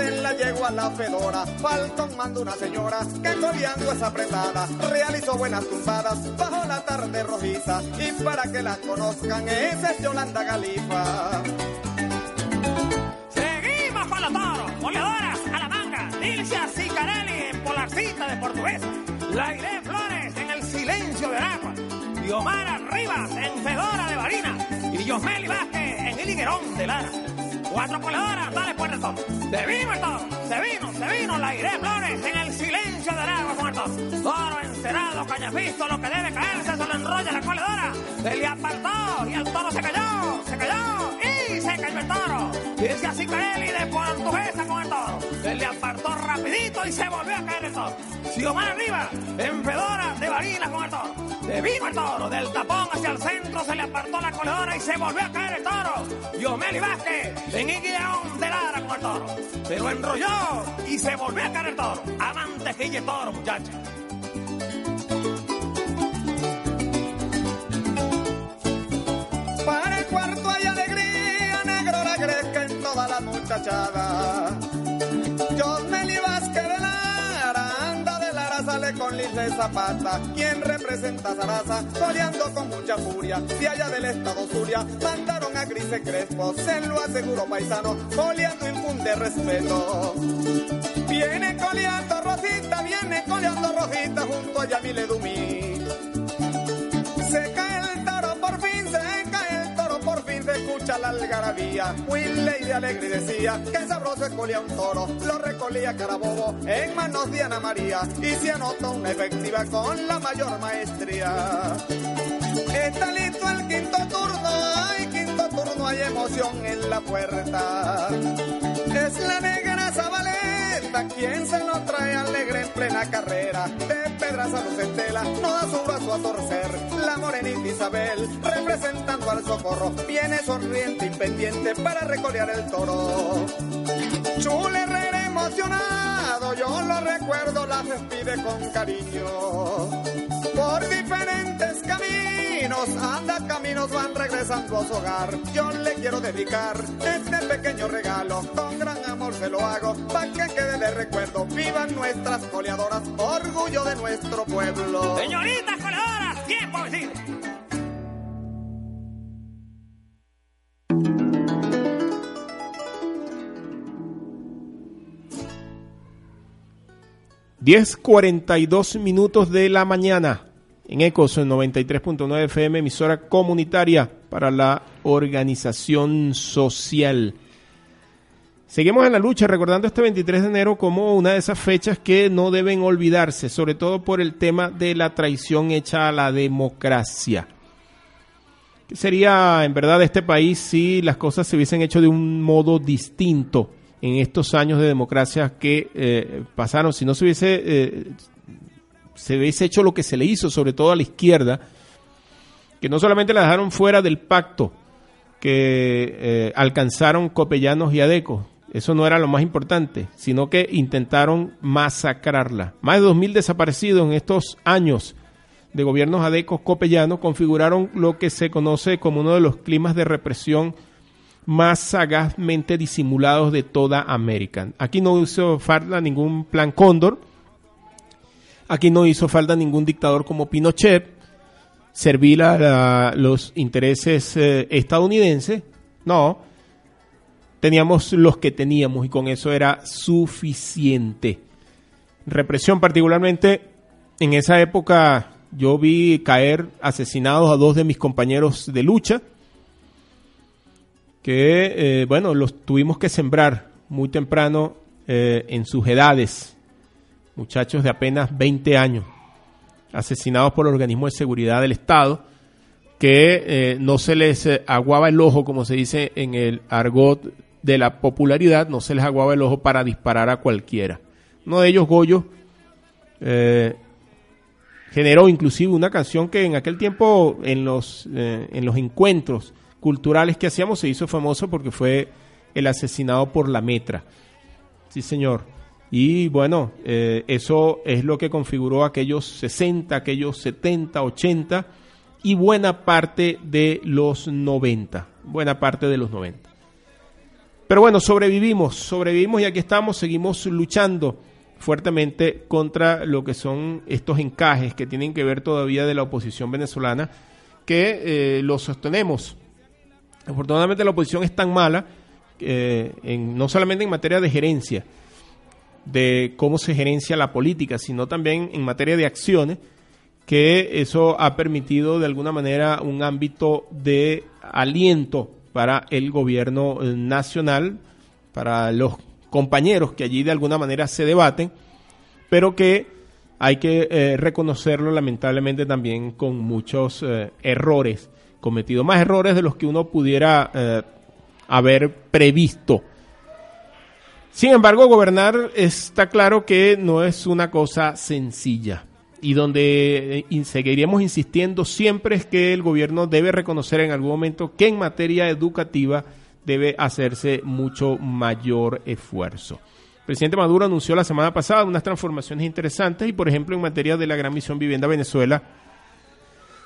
En la yegua la fedora. Falcón manda una señora que coleando es apretada. Realizó buenas tumbadas bajo la tarde rojiza. Y para que la conozcan, esa es Yolanda Galifa. Seguimos con los toros, goleadoras a la manga, Dilcia Cicarelli en Polarcita de Portuguesa, Lairé Flores en el silencio de Aragua, Diomara Rivas en Fedora de Barina y Yosmeli Vázquez en el Higuerón de Lara. Cuatro goleadoras, dale pues el. Se vino el toro, se vino, se vino Lairé Flores en el silencio de Aragua con toro. Toro encerado, cañafisto, lo que debe caerse se lo enrolla la goleadora. Se le apartó y el toro se cayó, se cayó y se cayó el toro. Dice así Carelli de portuguesa con el toro. Se le apartó rapidito y se volvió a caer el toro. Xiomara arriba, en Fedora de Varina con el toro. Se vino el toro, del tapón hacia el centro se le apartó la corredora y se volvió a caer el toro. Yomeli Vázquez en Iguileón de Lara con el toro. Se lo enrolló y se volvió a caer el toro. A mantequilla toro, muchachos. Para el cuarto hay alegría, negro la greca en toda la muchachada. Yosmeli Vázquez de Lara, anda de Lara, sale con Lice Zapata. Quien representa a Sarasa, coleando con mucha furia. De allá del estado Zulia, mandaron a Grise Crespo, se lo aseguro paisano, coleando infunde respeto. Viene coleando Rosita, viene coleando Rosita junto a Yamile Dumí. La algarabía. Willey de Alegre decía que sabroso es colía un toro, lo recolía Carabobo en manos de Ana María y se anota una efectiva con la mayor maestría. Está listo el quinto turno, ay quinto turno, hay emoción en la puerta. Es la negra Zabaleta quien se lo trae alegre en plena carrera. De Pedraza Luz Estela no da su brazo a torcer. La morenita Isabel, representando al socorro, viene sonriente y pendiente para recolear el toro. Chule Herrera emocionado, yo lo recuerdo, la despide con cariño. Por diferentes caminos, anda caminos, van regresando a su hogar. Yo le quiero dedicar este pequeño regalo, con gran se lo hago, para que quede de recuerdo. Vivan nuestras coleadoras, orgullo de nuestro pueblo. Señoritas coleadoras, tiempo vencido. Diez cuarenta y dos minutos de la mañana en Ecos en 93.9 FM, emisora comunitaria para la organización social. Seguimos en la lucha recordando este 23 de enero como una de esas fechas que no deben olvidarse, sobre todo por el tema de la traición hecha a la democracia. ¿Qué sería en verdad este país si las cosas se hubiesen hecho de un modo distinto en estos años de democracia que eh, pasaron? Si no se hubiese, eh, se hubiese hecho lo que se le hizo, sobre todo a la izquierda, que no solamente la dejaron fuera del pacto que eh, alcanzaron Copellanos y Adeco, eso no era lo más importante, sino que intentaron masacrarla. Más de 2.000 desaparecidos en estos años de gobiernos adecos copellanos configuraron lo que se conoce como uno de los climas de represión más sagazmente disimulados de toda América. Aquí no hizo falta ningún plan Cóndor, aquí no hizo falta ningún dictador como Pinochet, servir a, los intereses eh, estadounidenses, no, teníamos los que teníamos y con eso era suficiente. Represión particularmente en esa época yo vi caer asesinados a dos de mis compañeros de lucha que, eh, bueno, los tuvimos que sembrar muy temprano eh, en sus edades, muchachos de apenas 20 años, asesinados por el organismo de seguridad del Estado, que eh, no se les aguaba el ojo, como se dice en el argot de la popularidad, no se les aguaba el ojo para disparar a cualquiera. Uno de ellos, Goyo, eh, generó inclusive una canción que en aquel tiempo en los, eh, en los encuentros culturales que hacíamos se hizo famoso porque fue el asesinado por la metra. Sí, señor. Y bueno, eh, eso es lo que configuró aquellos 60, aquellos 70, 80 y buena parte de los 90. Buena parte de los 90. Pero bueno, sobrevivimos, sobrevivimos y aquí estamos, seguimos luchando fuertemente contra lo que son estos encajes que tienen que ver todavía de la oposición venezolana, que eh, lo sostenemos. Afortunadamente la oposición es tan mala, eh, en, no solamente en materia de gerencia, de cómo se gerencia la política, sino también en materia de acciones, que eso ha permitido de alguna manera un ámbito de aliento para el gobierno eh, nacional, para los compañeros que allí de alguna manera se debaten, pero que hay que eh, reconocerlo lamentablemente también con muchos eh, errores cometidos, más errores de los que uno pudiera haber previsto. Sin embargo, gobernar está claro que no es una cosa sencilla y donde eh, seguiríamos insistiendo siempre es que el gobierno debe reconocer en algún momento que en materia educativa debe hacerse mucho mayor esfuerzo. El presidente Maduro anunció la semana pasada unas transformaciones interesantes y, por ejemplo, en materia de la Gran Misión Vivienda Venezuela,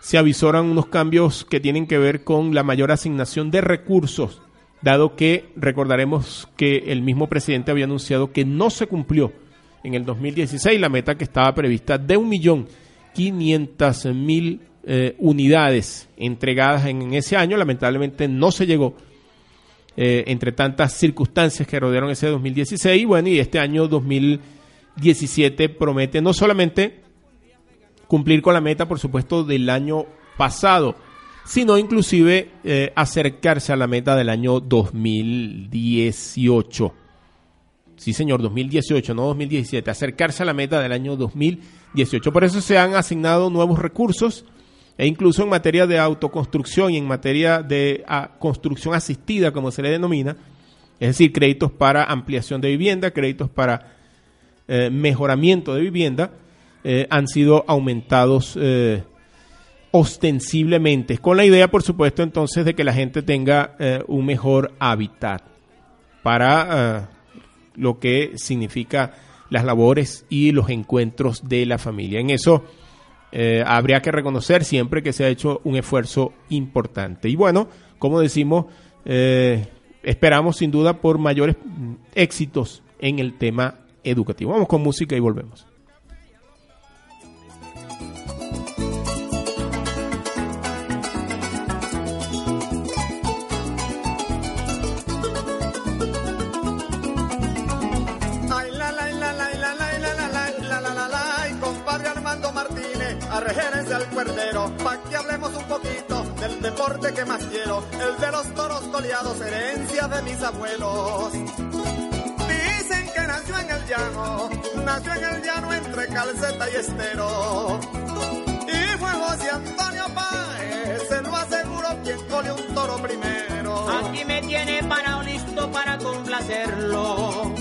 se avisoran unos cambios que tienen que ver con la mayor asignación de recursos, dado que recordaremos que el mismo presidente había anunciado que no se cumplió en el 2016 la meta que estaba prevista de 1.500.000 eh, unidades entregadas en, ese año. Lamentablemente no se llegó eh, entre tantas circunstancias que rodearon ese 2016. Bueno, y este año 2017 promete no solamente cumplir con la meta, por supuesto, del año pasado, sino inclusive eh, acercarse a la meta del año 2018. Sí, señor, 2018, no 2017. Acercarse a la meta del año 2018. Por eso se han asignado nuevos recursos e incluso en materia de autoconstrucción y en materia de ah, construcción asistida, como se le denomina, es decir, créditos para ampliación de vivienda, créditos para eh, mejoramiento de vivienda, eh, han sido aumentados eh, ostensiblemente, con la idea, por supuesto, entonces, de que la gente tenga un mejor hábitat para ah, lo que significa las labores y los encuentros de la familia. En eso eh, habría que reconocer siempre que se ha hecho un esfuerzo importante. Y bueno, como decimos, eh, esperamos sin duda por mayores éxitos en el tema educativo. Vamos con música y volvemos. El de los toros coleados, herencia de mis abuelos. Dicen que nació en el llano, nació en el llano entre calceta y estero. Y fue José Antonio Páez, se lo aseguro quien cole un toro primero. Aquí me tiene parado listo para complacerlo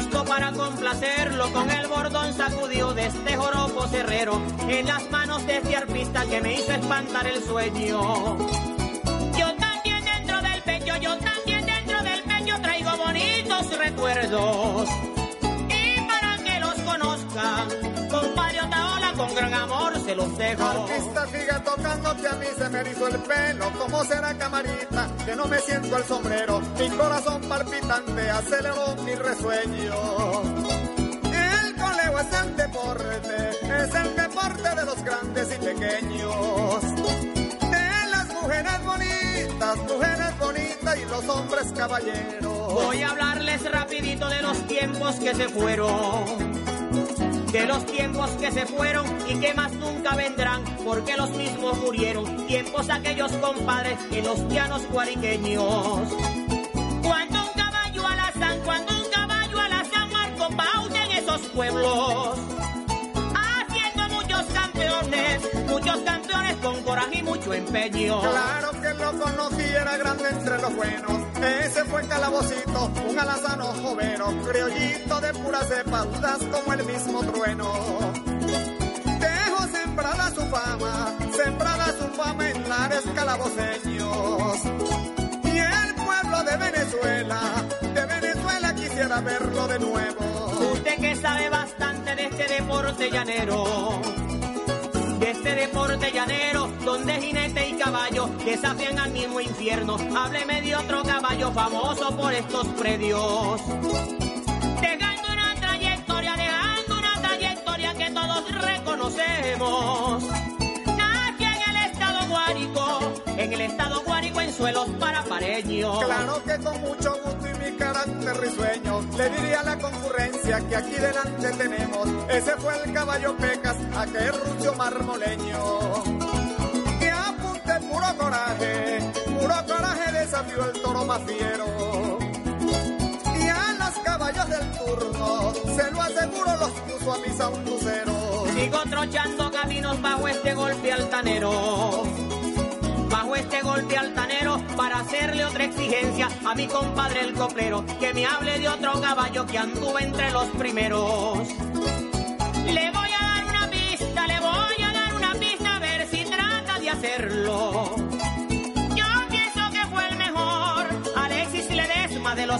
listo para complacerlo con el bordón sacudido de este joropo cerrero en las manos de este arpista que me hizo espantar el sueño. Yo también dentro del pecho traigo bonitos recuerdos. Y para que los conozcan, compadre Otaola, con gran amor se los dejo. Artista sigue tocando que a mí se me erizó el pelo. ¿Cómo será camarita? Que no me siento el sombrero. Mi corazón palpitante aceleró mi resueño. Es el deporte, es el deporte de los grandes y pequeños. Mujeres bonitas, mujeres bonitas y los hombres caballeros. Voy a hablarles rapidito de los tiempos que se fueron de los tiempos que se fueron y que más nunca vendrán, porque los mismos murieron, tiempos aquellos compadres en los llanos guariqueños. Cuando un caballo alazán, cuando un caballo alazán marcó pauta en esos pueblos, muchos campeones con coraje y mucho empeño. Claro que lo conocí, era grande entre los buenos. Ese fue Calabocito, un alazano jovero, criollito de pura cepa, dudas como el mismo trueno. Dejó sembrada su fama, sembrada su fama en lares calaboceños. Y el pueblo de Venezuela, de Venezuela quisiera verlo de nuevo. Usted que sabe bastante de este deporte llanero este deporte llanero, donde jinete y caballo desafían al mismo infierno. Hábleme de otro caballo famoso por estos predios. Dejando una trayectoria, dejando una trayectoria que todos reconocemos. En el estado guárico en suelos parapareños. Claro que con mucho gusto y mi carácter risueño le diría a la concurrencia que aquí delante tenemos. Ese fue el caballo Pecas, aquel rucio marmoleño. Que apunte puro coraje, puro coraje desafió el toro más fiero. Y a los caballos del turno, se lo aseguro, los puso a misa un lucero. Sigo trochando caminos bajo este golpe altanero golpe altanero para hacerle otra exigencia a mi compadre el coplero que me hable de otro caballo que anduvo entre los primeros. Le voy a dar una pista, le voy a dar una pista a ver si trata de hacerlo.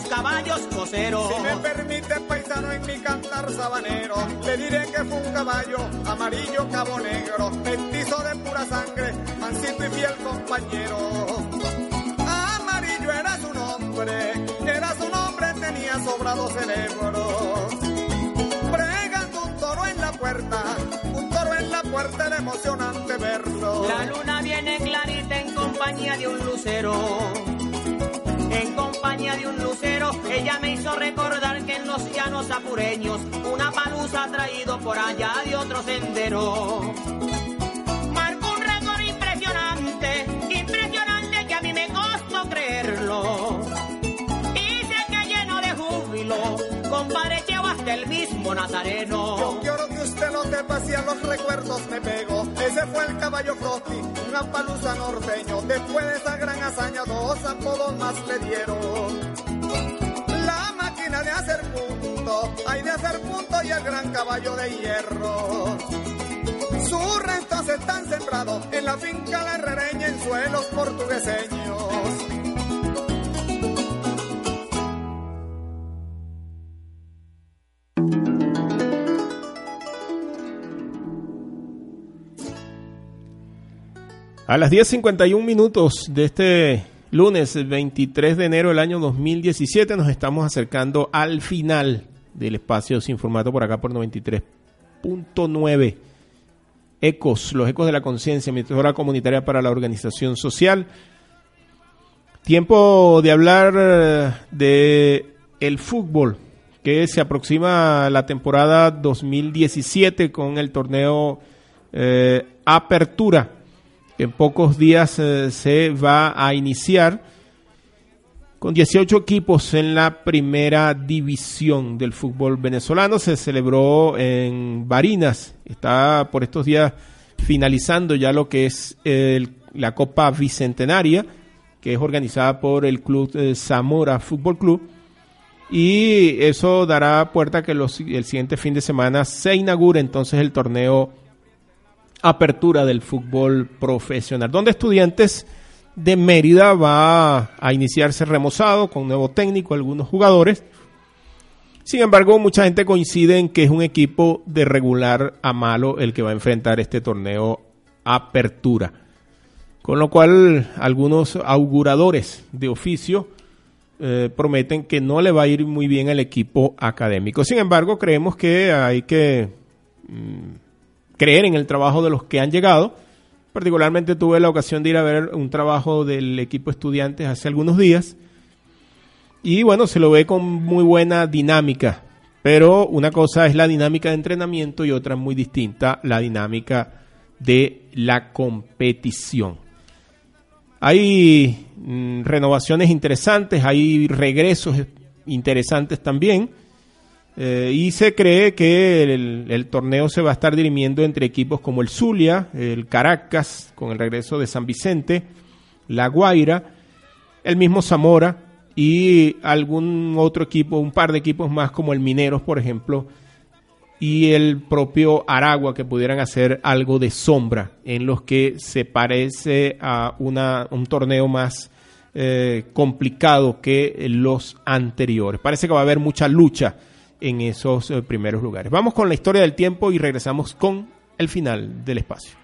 Los caballos coseros. Si me permite, paisano, en mi cantar sabanero, le diré que fue un caballo amarillo, cabo negro, mestizo de pura sangre, mansito y fiel compañero. Amarillo era su nombre, era su nombre, tenía sobrado cerebro. Bregando un toro en la puerta, un toro en la puerta, era emocionante verlo. La luna viene clarita en compañía de un lucero en compañía de un lucero, ella me hizo recordar que en los llanos apureños una palusa ha traído por allá de otro sendero. Compadre llevo hasta el mismo Nazareno. Yo quiero que usted lo sepa si a los recuerdos me pego. Ese fue el caballo Frosty, una palusa norteño. Después de esa gran hazaña, dos apodos más le dieron. La máquina de hacer punto, hay de hacer punto y el gran caballo de hierro. Sus restos están sembrados en la finca La Herrereña en suelos portugueseños. A las 10.51 minutos de este lunes 23 de enero del año 2017 nos estamos acercando al final del espacio sin formato por acá por 93.9 Ecos, los ecos de la conciencia, emisora comunitaria para la organización social. Tiempo de hablar de el fútbol, que se aproxima la temporada 2017 con el torneo eh, Apertura, en pocos días eh, se va a iniciar con 18 equipos en la primera división del fútbol venezolano. Se celebró en Barinas, está por estos días finalizando ya lo que es la Copa Bicentenaria, que es organizada por el Club eh, Zamora Fútbol Club y eso dará puerta a que los, el siguiente fin de semana se inaugure entonces el torneo Apertura del fútbol profesional, donde estudiantes de Mérida va a iniciarse remozado con nuevo técnico, algunos jugadores. Sin embargo, mucha gente coincide en que es un equipo de regular a malo el que va a enfrentar este torneo Apertura. Con lo cual, algunos auguradores de oficio eh, prometen que no le va a ir muy bien al equipo académico. Sin embargo, creemos que hay que mm, creer en el trabajo de los que han llegado. Particularmente tuve la ocasión de ir a ver un trabajo del equipo estudiantes hace algunos días. Y bueno, se lo ve con muy buena dinámica. Pero una cosa es la dinámica de entrenamiento y otra muy distinta, la dinámica de la competición. Hay mm, renovaciones interesantes, hay regresos interesantes también. Eh, y se cree que el, torneo se va a estar dirimiendo entre equipos como el Zulia, el Caracas, con el regreso de San Vicente, La Guaira, el mismo Zamora y algún otro equipo, un par de equipos más como el Mineros, por ejemplo, y el propio Aragua que pudieran hacer algo de sombra en los que se parece a una, un torneo más eh, complicado que los anteriores. Parece que va a haber mucha lucha en esos eh, primeros lugares. Vamos con la historia del tiempo y regresamos con el final del espacio.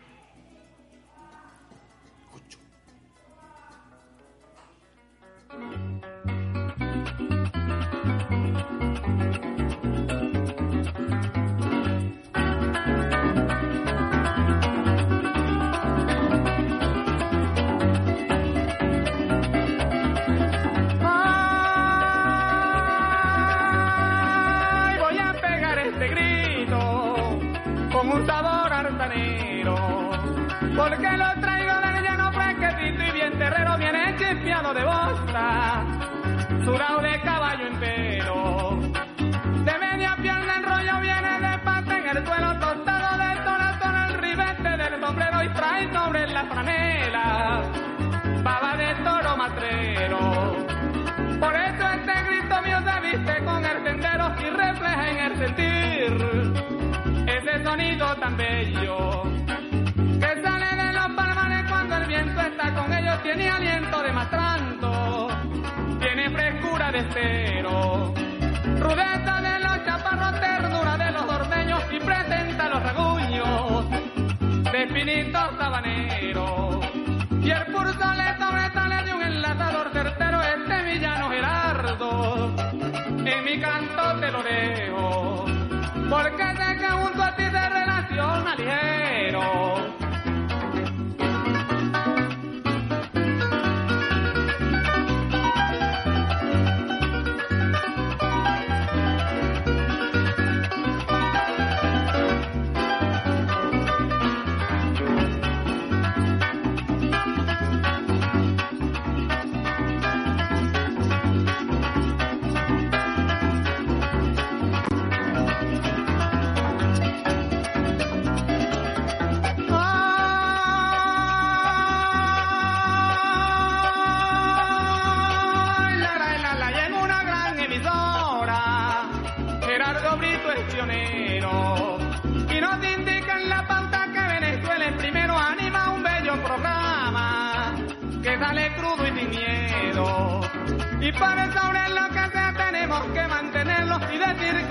Por eso este grito mío se viste con el sendero y refleja en el sentir ese sonido tan bello que sale de los palmares cuando el viento está con ellos, tiene aliento de matranto, tiene frescura de cero, rudeza de los chaparros, ternura de los ordeños y presenta los raguños de finitos sabaneros. Y el pulso le sobresale En mi canto te lo dejo, porque sé que junto a ti se relaciona ligero.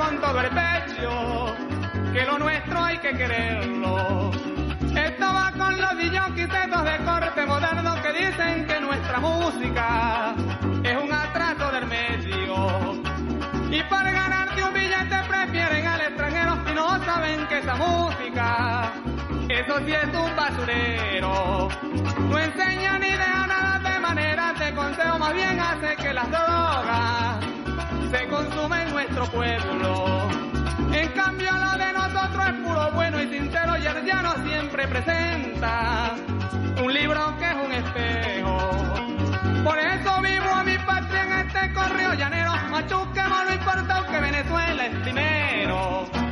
con todo el pecho que lo nuestro hay que quererlo. Estaba con los quitetos de corte moderno que dicen que nuestra música es un atraso del medio. Y para ganarte un billete prefieren al extranjero si no saben que esa música, eso sí es un basurero. No enseña ni deja nada de manera de consejo, más bien hace que las drogas pueblo. En cambio lo de nosotros es puro bueno y sincero y el llano siempre representa un libro que es un espejo. Por eso vivo a mi patria en este correo llanero, machuquemos no importa que Venezuela es primero.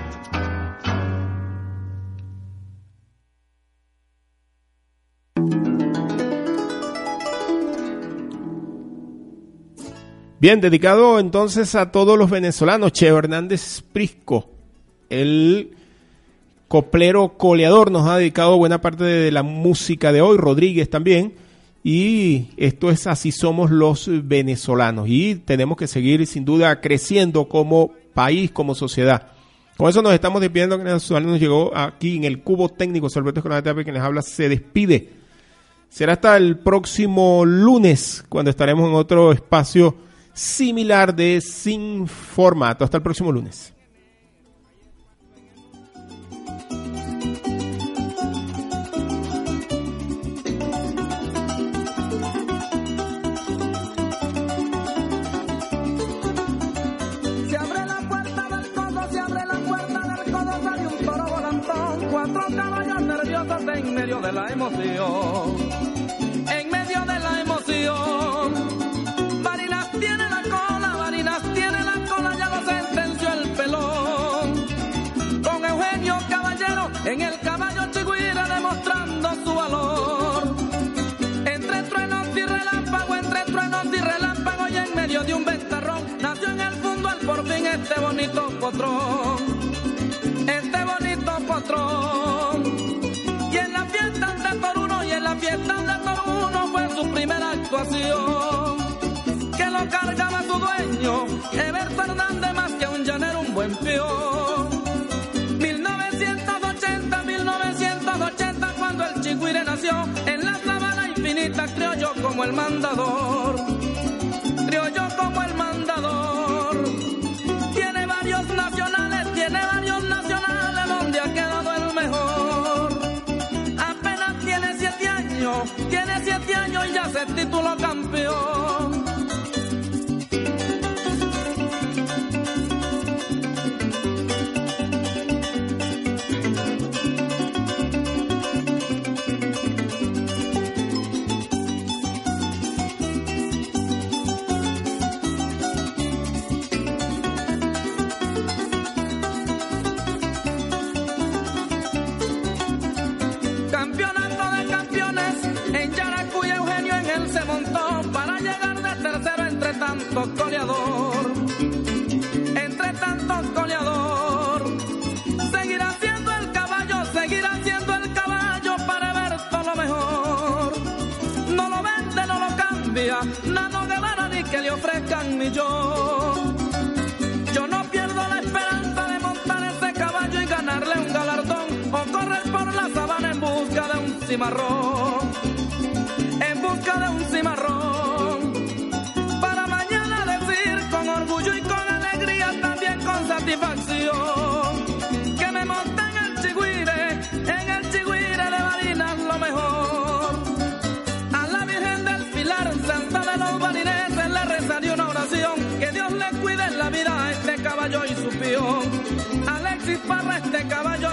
Bien, dedicado entonces a todos los venezolanos, Cheo Hernández Prisco, el coplero coleador, nos ha dedicado buena parte de la música de hoy, Rodríguez también, y esto es Así somos los venezolanos, y tenemos que seguir sin duda creciendo como país, como sociedad. Con eso nos estamos despidiendo, que nos llegó aquí en el cubo técnico, Salveto Escolar que les habla, se despide. Será hasta el próximo lunes, cuando estaremos en otro espacio similar de Sin Formato. Hasta el próximo lunes. Cuatro caballos nerviosos en medio de la emoción. Este bonito potrón. Este bonito potrón. Y en la fiesta de Toruno y en la fiesta de Toruno fue su primera actuación. Que lo cargaba su dueño, Eber Fernández más que un llanero, un buen peón. 1980, 1980 cuando el chigüire nació en la sabana infinita crió yo como el mandador crió yo como el mandador ya se tituló campeón tantos goleador. Entre tantos goleador. Seguirá siendo el caballo, seguirá siendo el caballo para ver todo lo mejor. No lo vende, no lo cambia, Nano Guevara ni que le ofrezcan millón. Yo no pierdo la esperanza de montar ese caballo y ganarle un galardón o correr por la sabana en busca de un cimarrón. En busca de un cimarrón. Alexis Parra, este caballo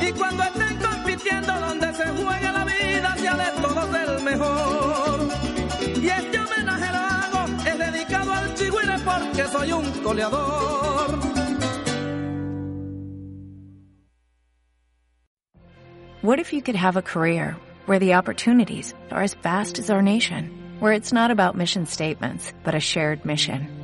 y cuando estén compitiendo donde se juegue la vida, de todos el mejor. Y este homenaje lo hago, es dedicado al porque soy un coleador. What if you could have a career where the opportunities are as vast as our nation, where it's not about mission statements, but a shared mission?